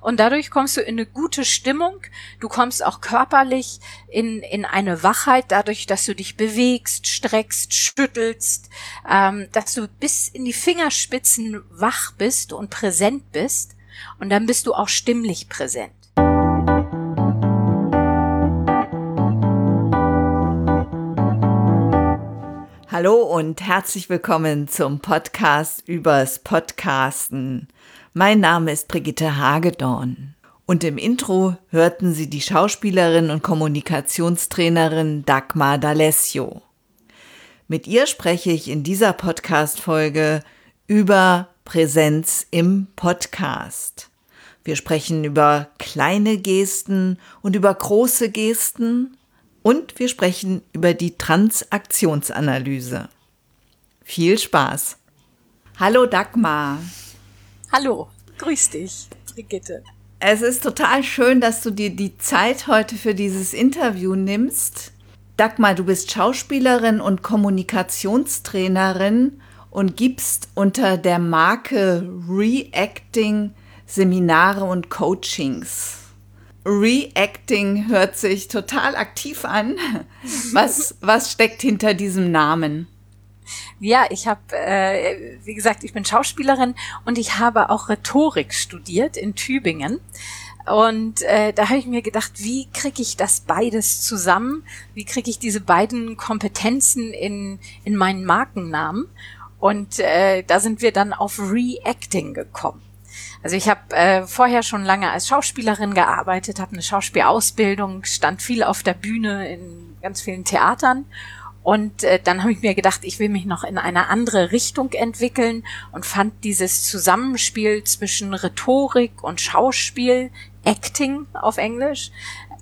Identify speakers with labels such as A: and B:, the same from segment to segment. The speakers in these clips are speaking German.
A: und dadurch kommst du in eine gute Stimmung. Du kommst auch körperlich in, in eine Wachheit, dadurch, dass du dich bewegst, streckst, schüttelst, ähm, dass du bis in die Fingerspitzen wach bist und präsent bist. Und dann bist du auch stimmlich präsent.
B: Hallo und herzlich willkommen zum Podcast übers Podcasten. Mein Name ist Brigitte Hagedorn. Und im Intro hörten Sie die Schauspielerin und Kommunikationstrainerin Dagmar D'Alessio. Mit ihr spreche ich in dieser Podcast-Folge über Präsenz im Podcast. Wir sprechen über kleine Gesten und über große Gesten und wir sprechen über die Transaktionsanalyse. Viel Spaß! Hallo Dagmar.
A: Hallo, grüß dich, Brigitte.
B: Es ist total schön, dass du dir die Zeit heute für dieses Interview nimmst. Dagmar, du bist Schauspielerin und Kommunikationstrainerin und gibst unter der Marke Reacting Seminare und Coachings. Reacting hört sich total aktiv an. Was, was steckt hinter diesem Namen?
A: Ja, ich habe, äh, wie gesagt, ich bin Schauspielerin und ich habe auch Rhetorik studiert in Tübingen. Und äh, da habe ich mir gedacht, wie kriege ich das beides zusammen? Wie kriege ich diese beiden Kompetenzen in, in meinen Markennamen? Und äh, da sind wir dann auf Reacting gekommen. Also ich habe äh, vorher schon lange als Schauspielerin gearbeitet, habe eine Schauspielausbildung, stand viel auf der Bühne in ganz vielen Theatern und äh, dann habe ich mir gedacht, ich will mich noch in eine andere Richtung entwickeln und fand dieses Zusammenspiel zwischen Rhetorik und Schauspiel, Acting auf Englisch,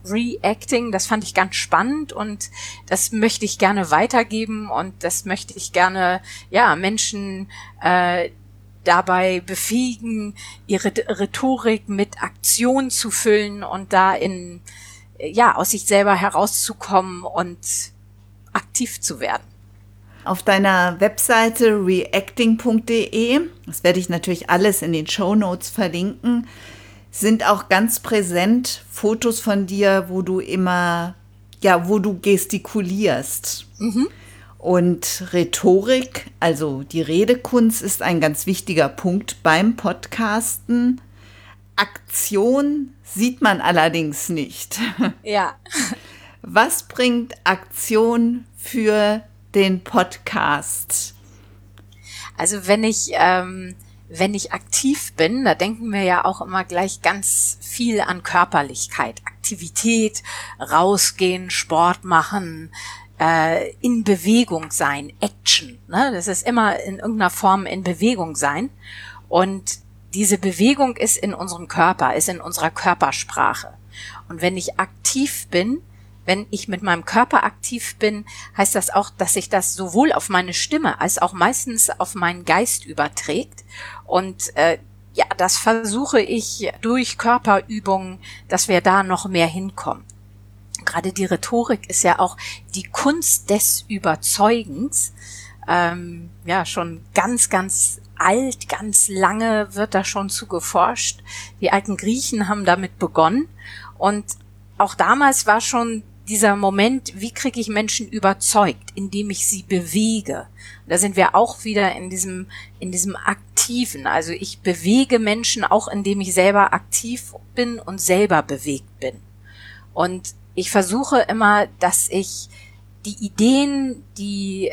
A: Reacting, das fand ich ganz spannend und das möchte ich gerne weitergeben und das möchte ich gerne ja Menschen äh, dabei befähigen, ihre Rhetorik mit Aktion zu füllen und da in, ja, aus sich selber herauszukommen und aktiv zu werden.
B: Auf deiner Webseite reacting.de, das werde ich natürlich alles in den Show Notes verlinken, sind auch ganz präsent Fotos von dir, wo du immer, ja, wo du gestikulierst. Mhm. Und Rhetorik, also die Redekunst, ist ein ganz wichtiger Punkt beim Podcasten. Aktion sieht man allerdings nicht.
A: Ja.
B: Was bringt Aktion für den Podcast?
A: Also wenn ich ähm, wenn ich aktiv bin, da denken wir ja auch immer gleich ganz viel an Körperlichkeit, Aktivität, rausgehen, Sport machen, äh, in Bewegung sein, Action. Ne? Das ist immer in irgendeiner Form in Bewegung sein. Und diese Bewegung ist in unserem Körper, ist in unserer Körpersprache. Und wenn ich aktiv bin, wenn ich mit meinem Körper aktiv bin, heißt das auch, dass sich das sowohl auf meine Stimme als auch meistens auf meinen Geist überträgt. Und äh, ja, das versuche ich durch Körperübungen, dass wir da noch mehr hinkommen gerade die Rhetorik ist ja auch die Kunst des Überzeugens. Ähm, ja, schon ganz, ganz alt, ganz lange wird da schon zu geforscht. Die alten Griechen haben damit begonnen. Und auch damals war schon dieser Moment, wie kriege ich Menschen überzeugt, indem ich sie bewege. Da sind wir auch wieder in diesem, in diesem Aktiven. Also ich bewege Menschen auch, indem ich selber aktiv bin und selber bewegt bin. Und ich versuche immer, dass ich die Ideen, die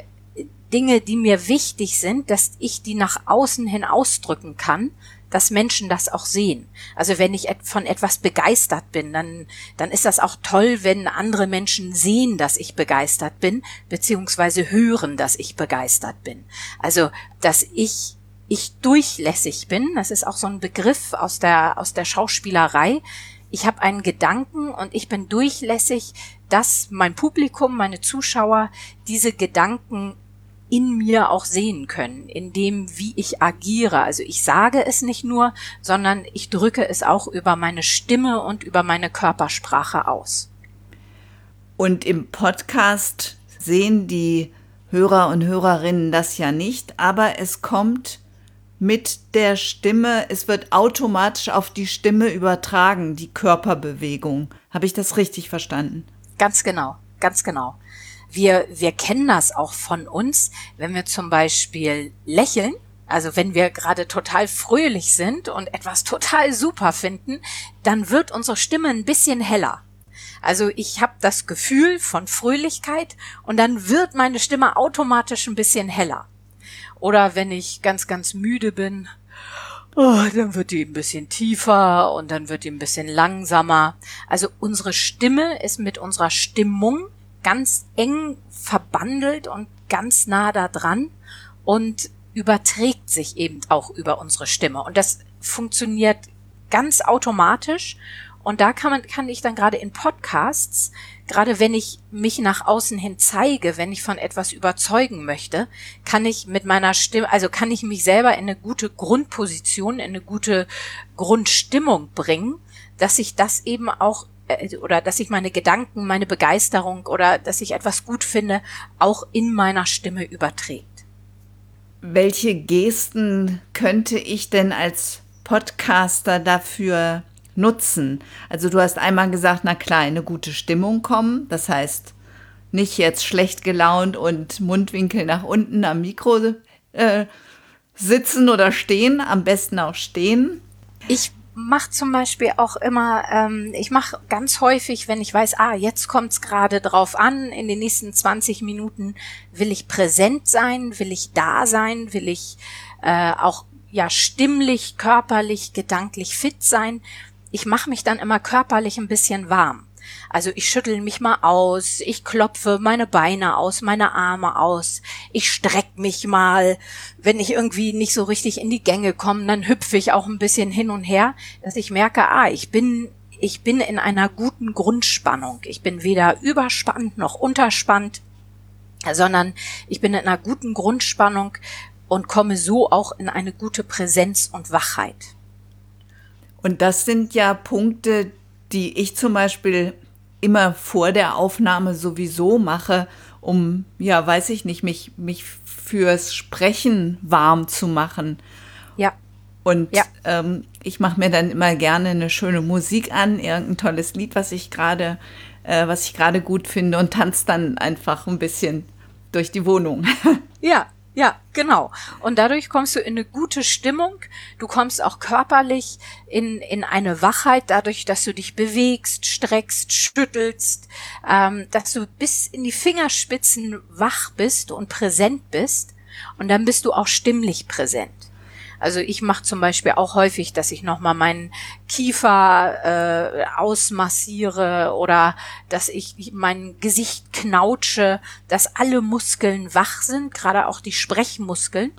A: Dinge, die mir wichtig sind, dass ich die nach außen hin ausdrücken kann, dass Menschen das auch sehen. Also wenn ich von etwas begeistert bin, dann, dann ist das auch toll, wenn andere Menschen sehen, dass ich begeistert bin, beziehungsweise hören, dass ich begeistert bin. Also, dass ich ich durchlässig bin, das ist auch so ein Begriff aus der, aus der Schauspielerei, ich habe einen Gedanken und ich bin durchlässig, dass mein Publikum, meine Zuschauer diese Gedanken in mir auch sehen können, in dem, wie ich agiere. Also ich sage es nicht nur, sondern ich drücke es auch über meine Stimme und über meine Körpersprache aus.
B: Und im Podcast sehen die Hörer und Hörerinnen das ja nicht, aber es kommt mit der Stimme, es wird automatisch auf die Stimme übertragen, die Körperbewegung. Habe ich das richtig verstanden?
A: Ganz genau, ganz genau. Wir, wir kennen das auch von uns, wenn wir zum Beispiel lächeln, also wenn wir gerade total fröhlich sind und etwas total super finden, dann wird unsere Stimme ein bisschen heller. Also ich habe das Gefühl von Fröhlichkeit und dann wird meine Stimme automatisch ein bisschen heller. Oder wenn ich ganz, ganz müde bin, oh, dann wird die ein bisschen tiefer und dann wird die ein bisschen langsamer. Also unsere Stimme ist mit unserer Stimmung ganz eng verbandelt und ganz nah da dran und überträgt sich eben auch über unsere Stimme. Und das funktioniert ganz automatisch und da kann man, kann ich dann gerade in Podcasts, gerade wenn ich mich nach außen hin zeige, wenn ich von etwas überzeugen möchte, kann ich mit meiner Stimme, also kann ich mich selber in eine gute Grundposition, in eine gute Grundstimmung bringen, dass ich das eben auch oder dass ich meine Gedanken, meine Begeisterung oder dass ich etwas gut finde, auch in meiner Stimme überträgt.
B: Welche Gesten könnte ich denn als Podcaster dafür nutzen. Also du hast einmal gesagt, na klar, eine gute Stimmung kommen. Das heißt, nicht jetzt schlecht gelaunt und Mundwinkel nach unten am Mikro äh, sitzen oder stehen, am besten auch stehen.
A: Ich mache zum Beispiel auch immer, ähm, ich mache ganz häufig, wenn ich weiß, ah, jetzt kommt es gerade drauf an, in den nächsten 20 Minuten will ich präsent sein, will ich da sein, will ich äh, auch ja stimmlich, körperlich, gedanklich fit sein, ich mache mich dann immer körperlich ein bisschen warm. Also ich schüttel mich mal aus, ich klopfe meine Beine aus, meine Arme aus, ich streck mich mal. Wenn ich irgendwie nicht so richtig in die Gänge komme, dann hüpfe ich auch ein bisschen hin und her, dass ich merke, ah, ich bin ich bin in einer guten Grundspannung. Ich bin weder überspannt noch unterspannt, sondern ich bin in einer guten Grundspannung und komme so auch in eine gute Präsenz und Wachheit.
B: Und das sind ja Punkte, die ich zum Beispiel immer vor der Aufnahme sowieso mache, um, ja, weiß ich nicht, mich, mich fürs Sprechen warm zu machen.
A: Ja.
B: Und ja. Ähm, ich mache mir dann immer gerne eine schöne Musik an, irgendein tolles Lied, was ich gerade, äh, was ich gerade gut finde und tanze dann einfach ein bisschen durch die Wohnung.
A: Ja, ja, genau. Und dadurch kommst du in eine gute Stimmung. Du kommst auch körperlich in, in eine Wachheit, dadurch, dass du dich bewegst, streckst, schüttelst, ähm, dass du bis in die Fingerspitzen wach bist und präsent bist. Und dann bist du auch stimmlich präsent. Also ich mache zum Beispiel auch häufig, dass ich nochmal meinen Kiefer äh, ausmassiere oder dass ich mein Gesicht knautsche, dass alle Muskeln wach sind, gerade auch die Sprechmuskeln.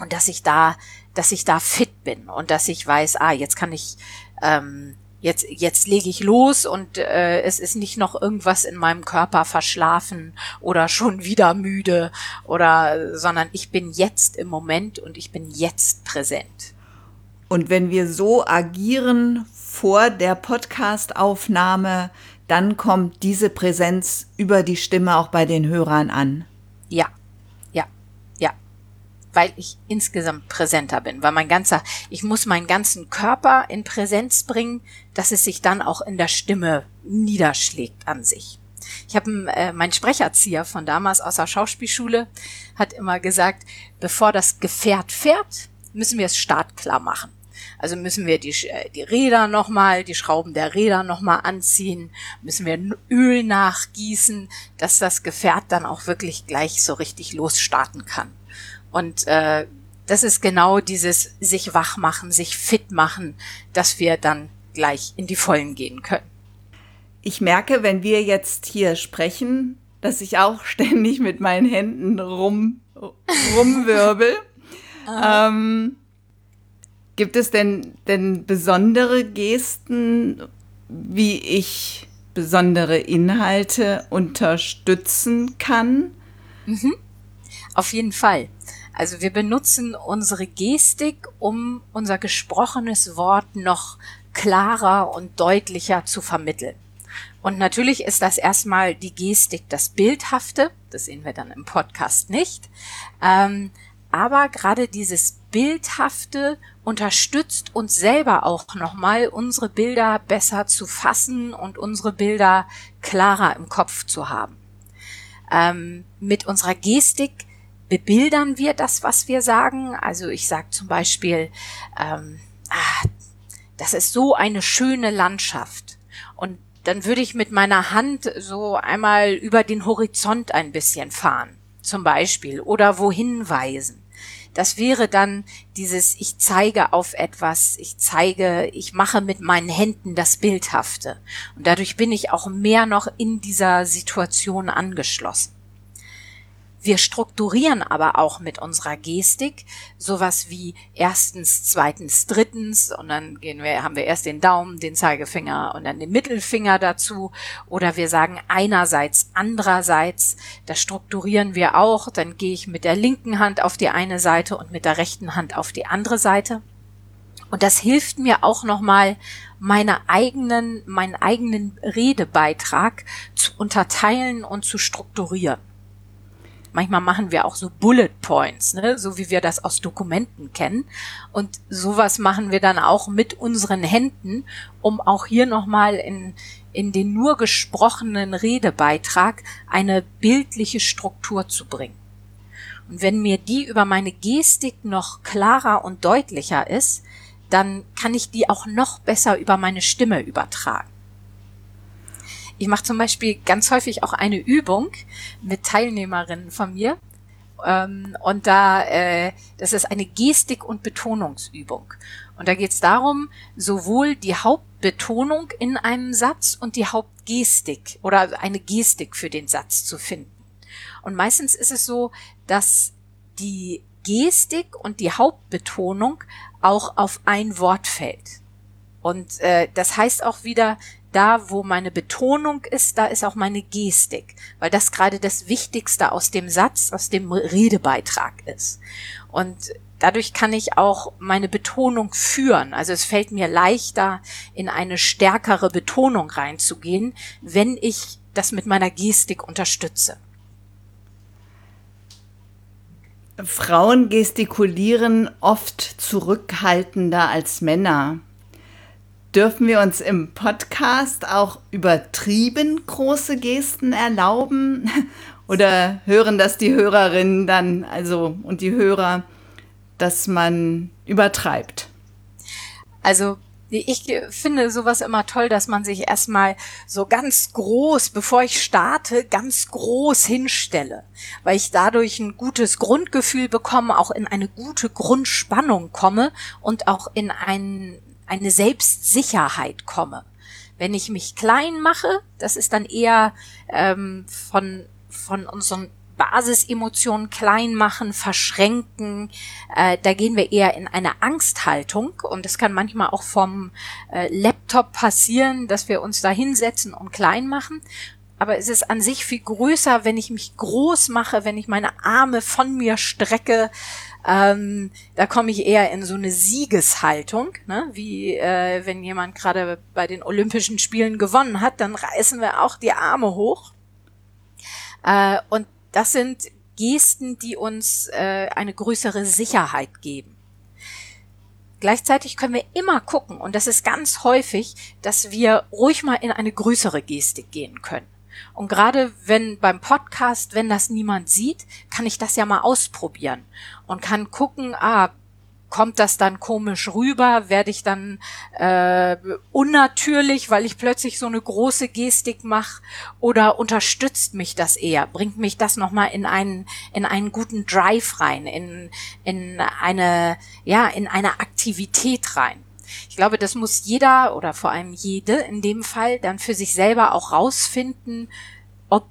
A: Und dass ich da, dass ich da fit bin und dass ich weiß, ah, jetzt kann ich ähm, jetzt, jetzt lege ich los und äh, es ist nicht noch irgendwas in meinem Körper verschlafen oder schon wieder müde oder, sondern ich bin jetzt im Moment und ich bin jetzt präsent.
B: Und wenn wir so agieren vor der Podcastaufnahme, dann kommt diese Präsenz über die Stimme auch bei den Hörern an.
A: Ja, weil ich insgesamt präsenter bin, weil mein ganzer, ich muss meinen ganzen Körper in Präsenz bringen, dass es sich dann auch in der Stimme niederschlägt an sich. Ich habe äh, mein Sprecherzieher von damals aus der Schauspielschule hat immer gesagt, bevor das Gefährt fährt, müssen wir es startklar machen. Also müssen wir die, äh, die Räder nochmal, die Schrauben der Räder nochmal anziehen, müssen wir Öl nachgießen, dass das Gefährt dann auch wirklich gleich so richtig losstarten kann. Und äh, das ist genau dieses sich wach machen, sich fit machen, dass wir dann gleich in die Vollen gehen können.
B: Ich merke, wenn wir jetzt hier sprechen, dass ich auch ständig mit meinen Händen rum, rumwirbel. ähm, gibt es denn, denn besondere Gesten, wie ich besondere Inhalte unterstützen kann?
A: Mhm. Auf jeden Fall. Also wir benutzen unsere Gestik, um unser gesprochenes Wort noch klarer und deutlicher zu vermitteln. Und natürlich ist das erstmal die Gestik das Bildhafte, das sehen wir dann im Podcast nicht. Ähm, aber gerade dieses Bildhafte unterstützt uns selber auch nochmal, unsere Bilder besser zu fassen und unsere Bilder klarer im Kopf zu haben. Ähm, mit unserer Gestik bebildern wir das, was wir sagen. Also ich sage zum Beispiel, ähm, ah, das ist so eine schöne Landschaft. Und dann würde ich mit meiner Hand so einmal über den Horizont ein bisschen fahren, zum Beispiel, oder wohin weisen. Das wäre dann dieses, ich zeige auf etwas, ich zeige, ich mache mit meinen Händen das Bildhafte. Und dadurch bin ich auch mehr noch in dieser Situation angeschlossen. Wir strukturieren aber auch mit unserer Gestik sowas wie erstens, zweitens, drittens und dann gehen wir, haben wir erst den Daumen, den Zeigefinger und dann den Mittelfinger dazu oder wir sagen einerseits, andererseits, das strukturieren wir auch, dann gehe ich mit der linken Hand auf die eine Seite und mit der rechten Hand auf die andere Seite. Und das hilft mir auch nochmal, meine eigenen, meinen eigenen Redebeitrag zu unterteilen und zu strukturieren. Manchmal machen wir auch so Bullet Points, ne? so wie wir das aus Dokumenten kennen. Und sowas machen wir dann auch mit unseren Händen, um auch hier nochmal in, in den nur gesprochenen Redebeitrag eine bildliche Struktur zu bringen. Und wenn mir die über meine Gestik noch klarer und deutlicher ist, dann kann ich die auch noch besser über meine Stimme übertragen. Ich mache zum Beispiel ganz häufig auch eine Übung mit Teilnehmerinnen von mir. Ähm, und da, äh, das ist eine Gestik- und Betonungsübung. Und da geht es darum, sowohl die Hauptbetonung in einem Satz und die Hauptgestik oder eine Gestik für den Satz zu finden. Und meistens ist es so, dass die Gestik und die Hauptbetonung auch auf ein Wort fällt. Und äh, das heißt auch wieder, da, wo meine Betonung ist, da ist auch meine Gestik, weil das gerade das Wichtigste aus dem Satz, aus dem Redebeitrag ist. Und dadurch kann ich auch meine Betonung führen. Also es fällt mir leichter, in eine stärkere Betonung reinzugehen, wenn ich das mit meiner Gestik unterstütze.
B: Frauen gestikulieren oft zurückhaltender als Männer. Dürfen wir uns im Podcast auch übertrieben große Gesten erlauben? Oder hören das die Hörerinnen dann, also und die Hörer, dass man übertreibt?
A: Also ich finde sowas immer toll, dass man sich erstmal so ganz groß, bevor ich starte, ganz groß hinstelle, weil ich dadurch ein gutes Grundgefühl bekomme, auch in eine gute Grundspannung komme und auch in einen eine Selbstsicherheit komme. Wenn ich mich klein mache, das ist dann eher ähm, von, von unseren Basisemotionen klein machen, verschränken. Äh, da gehen wir eher in eine Angsthaltung und das kann manchmal auch vom äh, Laptop passieren, dass wir uns da hinsetzen und klein machen. Aber es ist an sich viel größer, wenn ich mich groß mache, wenn ich meine Arme von mir strecke, ähm, da komme ich eher in so eine Siegeshaltung, ne? wie äh, wenn jemand gerade bei den Olympischen Spielen gewonnen hat, dann reißen wir auch die Arme hoch. Äh, und das sind Gesten, die uns äh, eine größere Sicherheit geben. Gleichzeitig können wir immer gucken, und das ist ganz häufig, dass wir ruhig mal in eine größere Gestik gehen können. Und gerade wenn beim Podcast, wenn das niemand sieht, kann ich das ja mal ausprobieren und kann gucken, ah, kommt das dann komisch rüber? Werde ich dann äh, unnatürlich, weil ich plötzlich so eine große Gestik mache? Oder unterstützt mich das eher? Bringt mich das nochmal in einen, in einen guten Drive rein, in, in eine, ja, in eine Aktivität rein? Ich glaube, das muss jeder oder vor allem jede in dem Fall dann für sich selber auch rausfinden, ob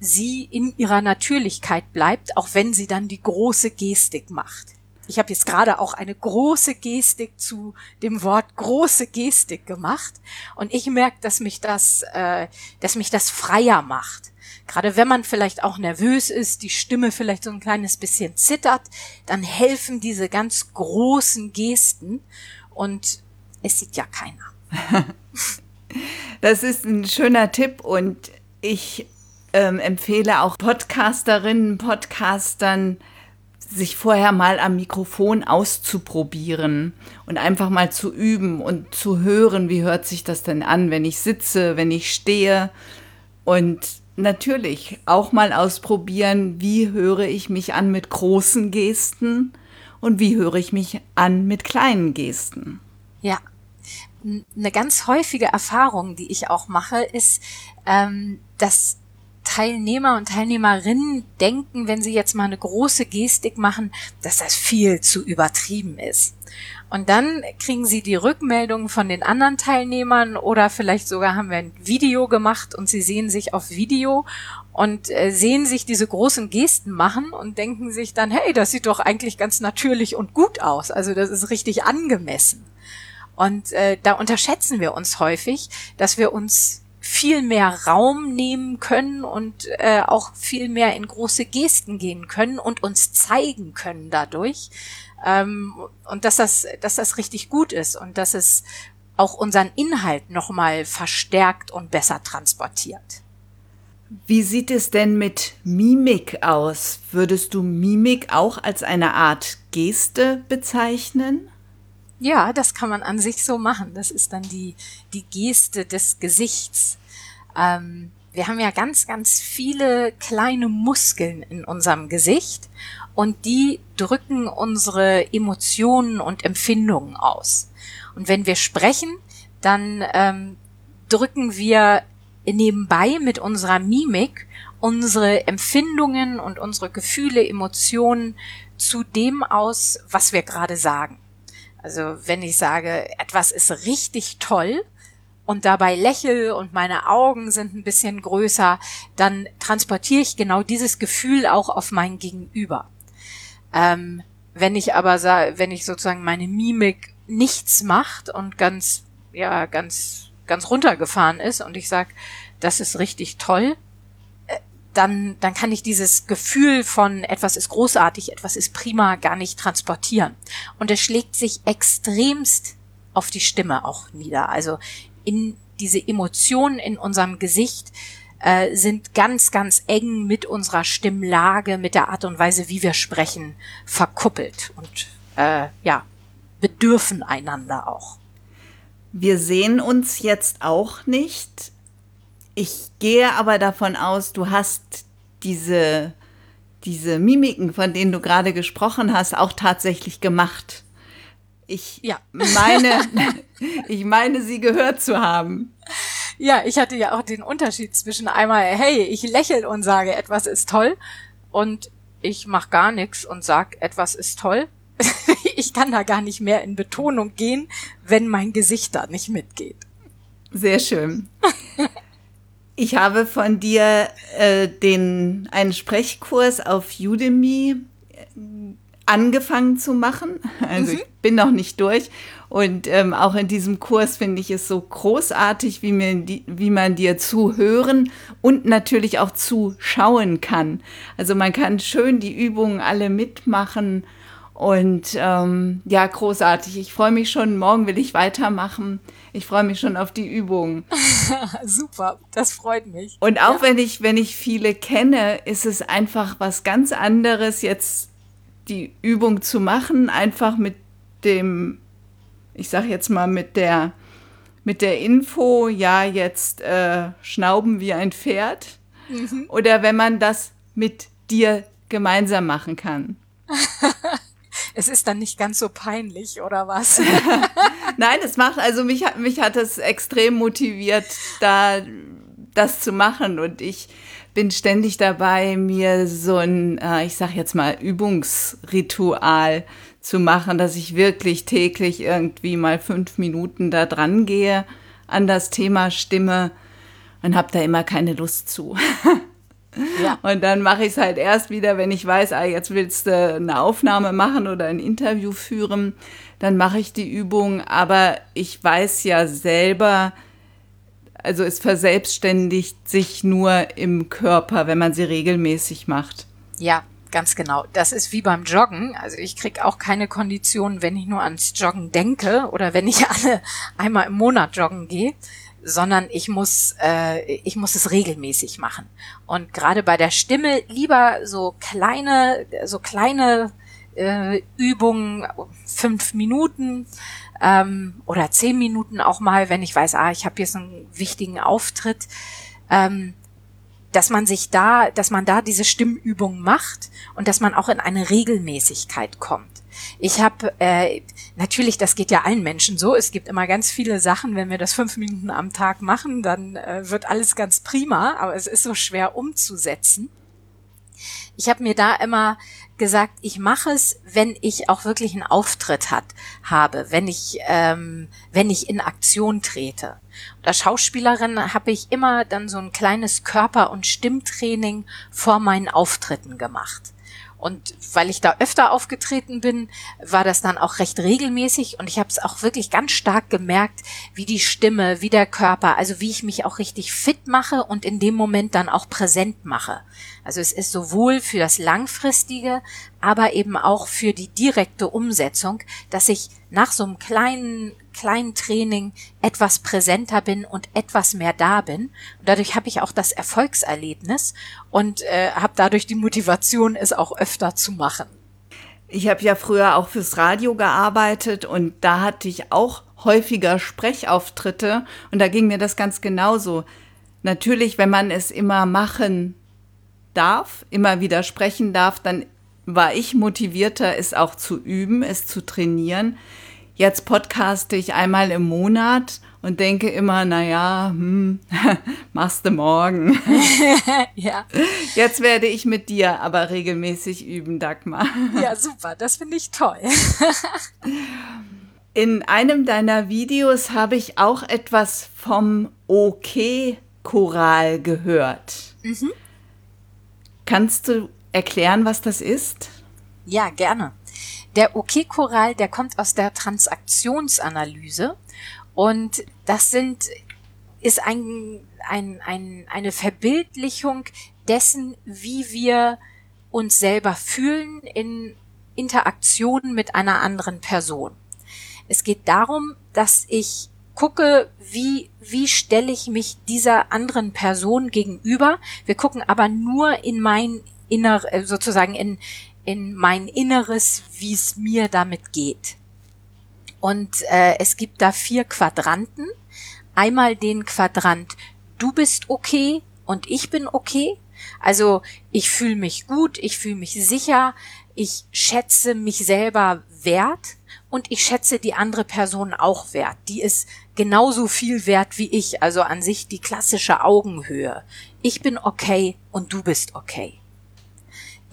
A: sie in ihrer Natürlichkeit bleibt, auch wenn sie dann die große Gestik macht. Ich habe jetzt gerade auch eine große Gestik zu dem Wort große Gestik gemacht und ich merke, dass mich das, äh, dass mich das freier macht. Gerade wenn man vielleicht auch nervös ist, die Stimme vielleicht so ein kleines bisschen zittert, dann helfen diese ganz großen Gesten und es sieht ja keiner.
B: das ist ein schöner Tipp und ich ähm, empfehle auch Podcasterinnen, Podcastern, sich vorher mal am Mikrofon auszuprobieren und einfach mal zu üben und zu hören, wie hört sich das denn an, wenn ich sitze, wenn ich stehe und natürlich auch mal ausprobieren, wie höre ich mich an mit großen Gesten und wie höre ich mich an mit kleinen Gesten.
A: Ja, eine ganz häufige Erfahrung, die ich auch mache, ist, ähm, dass Teilnehmer und Teilnehmerinnen denken, wenn sie jetzt mal eine große Gestik machen, dass das viel zu übertrieben ist. Und dann kriegen sie die Rückmeldungen von den anderen Teilnehmern oder vielleicht sogar haben wir ein Video gemacht und sie sehen sich auf Video und äh, sehen sich diese großen Gesten machen und denken sich dann, hey, das sieht doch eigentlich ganz natürlich und gut aus. Also das ist richtig angemessen. Und äh, da unterschätzen wir uns häufig, dass wir uns viel mehr Raum nehmen können und äh, auch viel mehr in große Gesten gehen können und uns zeigen können dadurch. Ähm, und dass das, dass das richtig gut ist und dass es auch unseren Inhalt nochmal verstärkt und besser transportiert.
B: Wie sieht es denn mit Mimik aus? Würdest du Mimik auch als eine Art Geste bezeichnen?
A: Ja, das kann man an sich so machen. Das ist dann die, die Geste des Gesichts. Ähm, wir haben ja ganz, ganz viele kleine Muskeln in unserem Gesicht und die drücken unsere Emotionen und Empfindungen aus. Und wenn wir sprechen, dann ähm, drücken wir nebenbei mit unserer Mimik unsere Empfindungen und unsere Gefühle, Emotionen zu dem aus, was wir gerade sagen. Also wenn ich sage, etwas ist richtig toll und dabei lächel und meine Augen sind ein bisschen größer, dann transportiere ich genau dieses Gefühl auch auf mein Gegenüber. Ähm, wenn ich aber wenn ich sozusagen meine Mimik nichts macht und ganz, ja, ganz, ganz runtergefahren ist und ich sag, das ist richtig toll, dann, dann kann ich dieses Gefühl von etwas ist großartig, etwas ist prima gar nicht transportieren. Und es schlägt sich extremst auf die Stimme auch nieder. Also in diese Emotionen in unserem Gesicht äh, sind ganz, ganz eng mit unserer Stimmlage, mit der Art und Weise, wie wir sprechen, verkuppelt und äh, ja, bedürfen einander auch.
B: Wir sehen uns jetzt auch nicht ich gehe aber davon aus, du hast diese, diese Mimiken, von denen du gerade gesprochen hast, auch tatsächlich gemacht. Ich ja. meine, ich meine, sie gehört zu haben.
A: Ja, ich hatte ja auch den Unterschied zwischen einmal, hey, ich lächel und sage, etwas ist toll, und ich mach gar nichts und sag, etwas ist toll. Ich kann da gar nicht mehr in Betonung gehen, wenn mein Gesicht da nicht mitgeht.
B: Sehr schön. Ich habe von dir äh, den einen Sprechkurs auf Udemy äh, angefangen zu machen. Also mhm. ich bin noch nicht durch. Und ähm, auch in diesem Kurs finde ich es so großartig, wie, mir die, wie man dir zuhören und natürlich auch zuschauen kann. Also man kann schön die Übungen alle mitmachen. Und ähm, ja, großartig. Ich freue mich schon. Morgen will ich weitermachen. Ich freue mich schon auf die Übungen.
A: Super, das freut mich.
B: Und auch ja. wenn ich, wenn ich viele kenne, ist es einfach was ganz anderes, jetzt die Übung zu machen, einfach mit dem, ich sag jetzt mal, mit der, mit der Info, ja, jetzt äh, schnauben wie ein Pferd. Mhm. Oder wenn man das mit dir gemeinsam machen kann.
A: es ist dann nicht ganz so peinlich, oder was?
B: Nein, es macht, also mich hat, mich hat es extrem motiviert, da das zu machen und ich bin ständig dabei, mir so ein, äh, ich sag jetzt mal, Übungsritual zu machen, dass ich wirklich täglich irgendwie mal fünf Minuten da dran gehe an das Thema Stimme und habe da immer keine Lust zu. Ja. Und dann mache ich es halt erst wieder, wenn ich weiß, ah, jetzt willst du eine Aufnahme machen oder ein Interview führen, dann mache ich die Übung. Aber ich weiß ja selber, also es verselbstständigt sich nur im Körper, wenn man sie regelmäßig macht.
A: Ja, ganz genau. Das ist wie beim Joggen. Also ich kriege auch keine Kondition, wenn ich nur ans Joggen denke oder wenn ich alle einmal im Monat joggen gehe sondern ich muss, äh, ich muss es regelmäßig machen. Und gerade bei der Stimme lieber so kleine, so kleine äh, Übungen, fünf Minuten ähm, oder zehn Minuten auch mal, wenn ich weiß, ah, ich habe jetzt einen wichtigen Auftritt, ähm, dass man sich da, dass man da diese Stimmübung macht und dass man auch in eine Regelmäßigkeit kommt. Ich habe äh, natürlich, das geht ja allen Menschen so. Es gibt immer ganz viele Sachen. Wenn wir das fünf Minuten am Tag machen, dann äh, wird alles ganz prima. Aber es ist so schwer umzusetzen. Ich habe mir da immer gesagt, ich mache es, wenn ich auch wirklich einen Auftritt hat, habe, wenn ich, ähm, wenn ich in Aktion trete. Und als Schauspielerin habe ich immer dann so ein kleines Körper- und Stimmtraining vor meinen Auftritten gemacht. Und weil ich da öfter aufgetreten bin, war das dann auch recht regelmäßig und ich habe es auch wirklich ganz stark gemerkt, wie die Stimme, wie der Körper, also wie ich mich auch richtig fit mache und in dem Moment dann auch präsent mache. Also es ist sowohl für das langfristige, aber eben auch für die direkte Umsetzung, dass ich nach so einem kleinen kleinen Training etwas präsenter bin und etwas mehr da bin. Und dadurch habe ich auch das Erfolgserlebnis und äh, habe dadurch die Motivation, es auch öfter zu machen.
B: Ich habe ja früher auch fürs Radio gearbeitet und da hatte ich auch häufiger Sprechauftritte und da ging mir das ganz genauso. Natürlich, wenn man es immer machen darf, immer wieder sprechen darf, dann war ich motivierter, es auch zu üben, es zu trainieren. Jetzt podcaste ich einmal im Monat und denke immer, na ja, hm, machst du morgen. ja. Jetzt werde ich mit dir aber regelmäßig üben, Dagmar.
A: Ja, super, das finde ich toll.
B: In einem deiner Videos habe ich auch etwas vom OK-Choral gehört. Mhm. Kannst du erklären, was das ist?
A: Ja, gerne. Der OK-Choral, der kommt aus der Transaktionsanalyse und das sind, ist ein, ein, ein, eine Verbildlichung dessen, wie wir uns selber fühlen in Interaktionen mit einer anderen Person. Es geht darum, dass ich gucke, wie, wie stelle ich mich dieser anderen Person gegenüber. Wir gucken aber nur in mein inner, sozusagen in, in mein Inneres, wie es mir damit geht. Und äh, es gibt da vier Quadranten. Einmal den Quadrant, du bist okay und ich bin okay. Also ich fühle mich gut, ich fühle mich sicher, ich schätze mich selber wert und ich schätze die andere Person auch wert. Die ist genauso viel wert wie ich, also an sich die klassische Augenhöhe. Ich bin okay und du bist okay.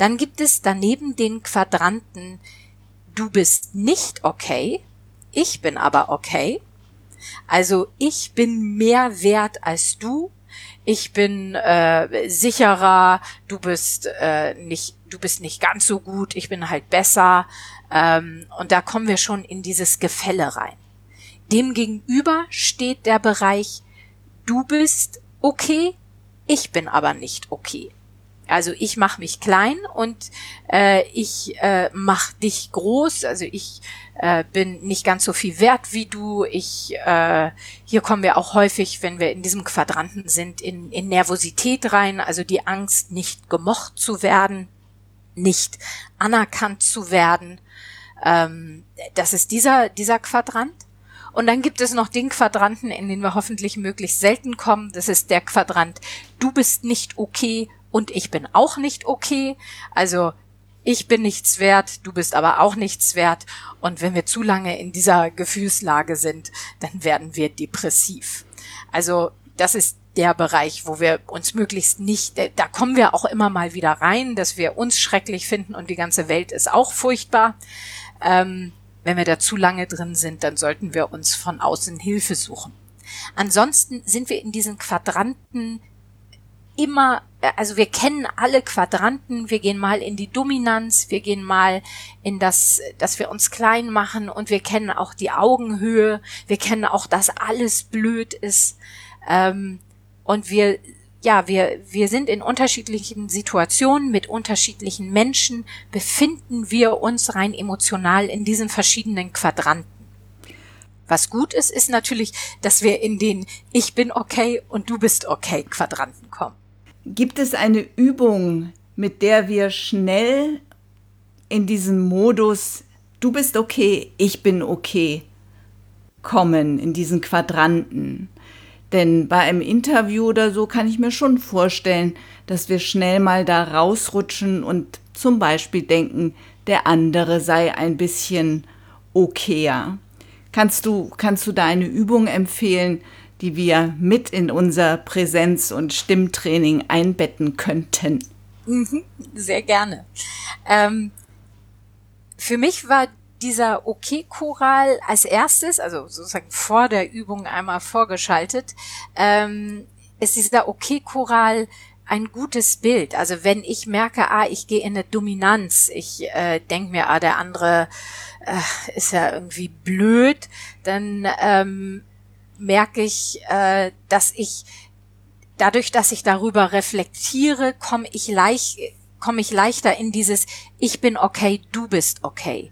A: Dann gibt es daneben den Quadranten Du bist nicht okay, ich bin aber okay. Also ich bin mehr wert als du. Ich bin äh, sicherer, du bist äh, nicht, du bist nicht ganz so gut, ich bin halt besser. Ähm, und da kommen wir schon in dieses Gefälle rein. Demgegenüber steht der Bereich, du bist okay, ich bin aber nicht okay. Also ich mache mich klein und äh, ich äh, mach dich groß. Also ich äh, bin nicht ganz so viel wert wie du. Ich äh, hier kommen wir auch häufig, wenn wir in diesem Quadranten sind, in, in Nervosität rein. Also die Angst, nicht gemocht zu werden, nicht anerkannt zu werden. Ähm, das ist dieser dieser Quadrant. Und dann gibt es noch den Quadranten, in den wir hoffentlich möglichst selten kommen. Das ist der Quadrant, du bist nicht okay und ich bin auch nicht okay. Also ich bin nichts wert, du bist aber auch nichts wert. Und wenn wir zu lange in dieser Gefühlslage sind, dann werden wir depressiv. Also das ist der Bereich, wo wir uns möglichst nicht, da kommen wir auch immer mal wieder rein, dass wir uns schrecklich finden und die ganze Welt ist auch furchtbar. Ähm, wenn wir da zu lange drin sind, dann sollten wir uns von außen Hilfe suchen. Ansonsten sind wir in diesen Quadranten immer, äh, also wir kennen alle Quadranten, wir gehen mal in die Dominanz, wir gehen mal in das, dass wir uns klein machen und wir kennen auch die Augenhöhe, wir kennen auch, dass alles blöd ist. Ähm, und wir, ja, wir, wir sind in unterschiedlichen Situationen mit unterschiedlichen Menschen, befinden wir uns rein emotional in diesen verschiedenen Quadranten. Was gut ist, ist natürlich, dass wir in den Ich bin okay und du bist okay Quadranten kommen.
B: Gibt es eine Übung, mit der wir schnell in diesen Modus, du bist okay, ich bin okay, kommen, in diesen Quadranten. Denn bei einem Interview oder so kann ich mir schon vorstellen, dass wir schnell mal da rausrutschen und zum Beispiel denken, der andere sei ein bisschen okayer. Kannst du, kannst du da eine Übung empfehlen, die wir mit in unser Präsenz- und Stimmtraining einbetten könnten?
A: Mhm, sehr gerne. Ähm, für mich war dieser OK-Choral als erstes, also sozusagen vor der Übung einmal vorgeschaltet, ähm, ist dieser OK-Choral ein gutes Bild. Also wenn ich merke, ah, ich gehe in eine Dominanz, ich äh, denke mir, ah, der andere äh, ist ja irgendwie blöd, dann ähm, merke ich, äh, dass ich dadurch, dass ich darüber reflektiere, komme ich leicht, komme ich leichter in dieses Ich bin okay, du bist okay.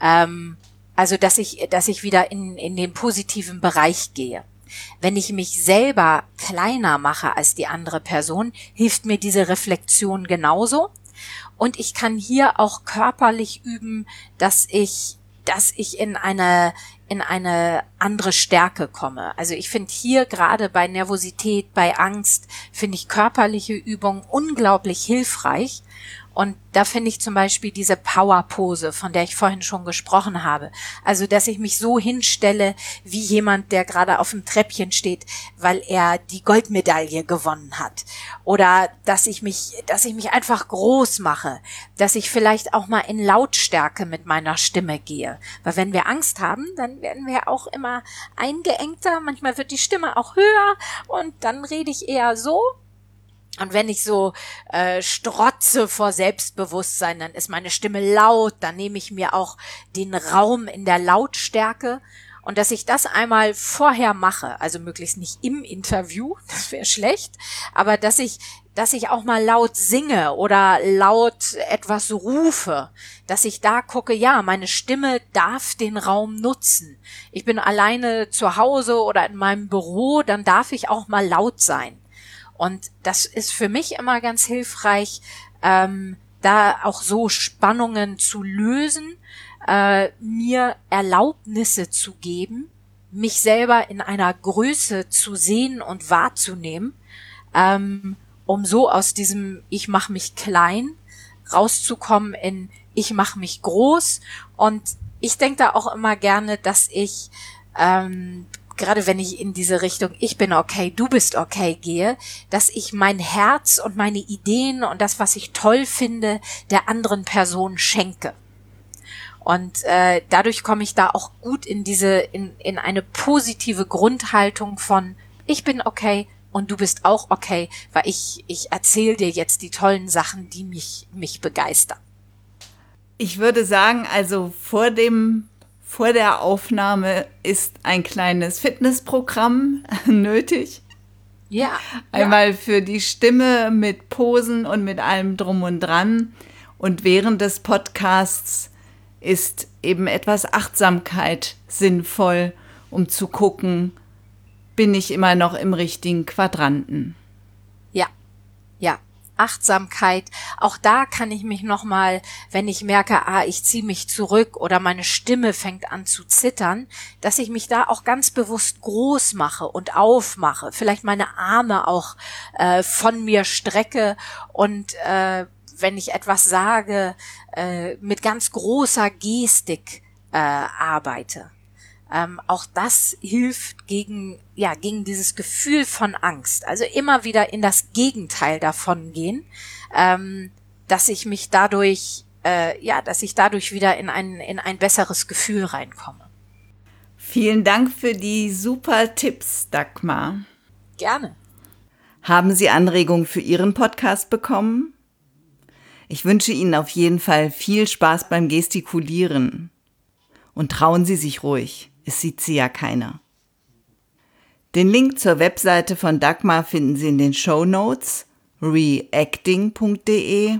A: Ähm, also dass ich, dass ich wieder in, in den positiven Bereich gehe. Wenn ich mich selber kleiner mache als die andere Person, hilft mir diese Reflexion genauso. Und ich kann hier auch körperlich üben, dass ich, dass ich in eine, in eine andere Stärke komme. Also ich finde hier gerade bei Nervosität, bei Angst, finde ich körperliche Übungen unglaublich hilfreich. Und da finde ich zum Beispiel diese Power-Pose, von der ich vorhin schon gesprochen habe. Also, dass ich mich so hinstelle wie jemand, der gerade auf dem Treppchen steht, weil er die Goldmedaille gewonnen hat. Oder dass ich mich, dass ich mich einfach groß mache. Dass ich vielleicht auch mal in Lautstärke mit meiner Stimme gehe. Weil wenn wir Angst haben, dann werden wir auch immer eingeengter. Manchmal wird die Stimme auch höher und dann rede ich eher so und wenn ich so äh, strotze vor Selbstbewusstsein, dann ist meine Stimme laut, dann nehme ich mir auch den Raum in der Lautstärke. Und dass ich das einmal vorher mache, also möglichst nicht im Interview, das wäre schlecht, aber dass ich, dass ich auch mal laut singe oder laut etwas rufe, dass ich da gucke, ja, meine Stimme darf den Raum nutzen. Ich bin alleine zu Hause oder in meinem Büro, dann darf ich auch mal laut sein. Und das ist für mich immer ganz hilfreich, ähm, da auch so Spannungen zu lösen, äh, mir Erlaubnisse zu geben, mich selber in einer Größe zu sehen und wahrzunehmen, ähm, um so aus diesem Ich mache mich klein rauszukommen in Ich mache mich groß. Und ich denke da auch immer gerne, dass ich ähm, gerade wenn ich in diese Richtung ich bin okay, du bist okay gehe, dass ich mein Herz und meine Ideen und das, was ich toll finde, der anderen Person schenke. Und äh, dadurch komme ich da auch gut in diese, in, in eine positive Grundhaltung von ich bin okay und du bist auch okay, weil ich, ich erzähle dir jetzt die tollen Sachen, die mich, mich begeistern.
B: Ich würde sagen, also vor dem vor der Aufnahme ist ein kleines Fitnessprogramm nötig.
A: Ja.
B: Einmal ja. für die Stimme mit Posen und mit allem drum und dran. Und während des Podcasts ist eben etwas Achtsamkeit sinnvoll, um zu gucken, bin ich immer noch im richtigen Quadranten.
A: Ja, ja. Achtsamkeit. Auch da kann ich mich nochmal, wenn ich merke, ah, ich ziehe mich zurück oder meine Stimme fängt an zu zittern, dass ich mich da auch ganz bewusst groß mache und aufmache, vielleicht meine Arme auch äh, von mir strecke und äh, wenn ich etwas sage, äh, mit ganz großer Gestik äh, arbeite. Ähm, auch das hilft gegen, ja, gegen dieses Gefühl von Angst. Also immer wieder in das Gegenteil davon gehen, ähm, dass ich mich dadurch, äh, ja, dass ich dadurch wieder in ein, in ein besseres Gefühl reinkomme.
B: Vielen Dank für die super Tipps, Dagmar.
A: Gerne.
B: Haben Sie Anregungen für Ihren Podcast bekommen? Ich wünsche Ihnen auf jeden Fall viel Spaß beim Gestikulieren. Und trauen Sie sich ruhig. Es sieht sie ja keiner. Den Link zur Webseite von Dagmar finden Sie in den Show Notes reacting.de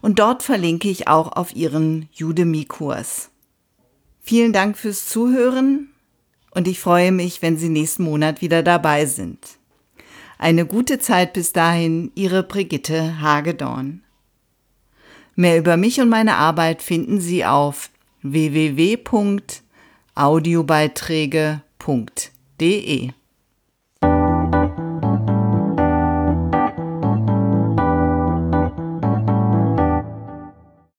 B: und dort verlinke ich auch auf Ihren Udemy-Kurs. Vielen Dank fürs Zuhören und ich freue mich, wenn Sie nächsten Monat wieder dabei sind. Eine gute Zeit bis dahin, Ihre Brigitte Hagedorn. Mehr über mich und meine Arbeit finden Sie auf www.audiobeiträge.de.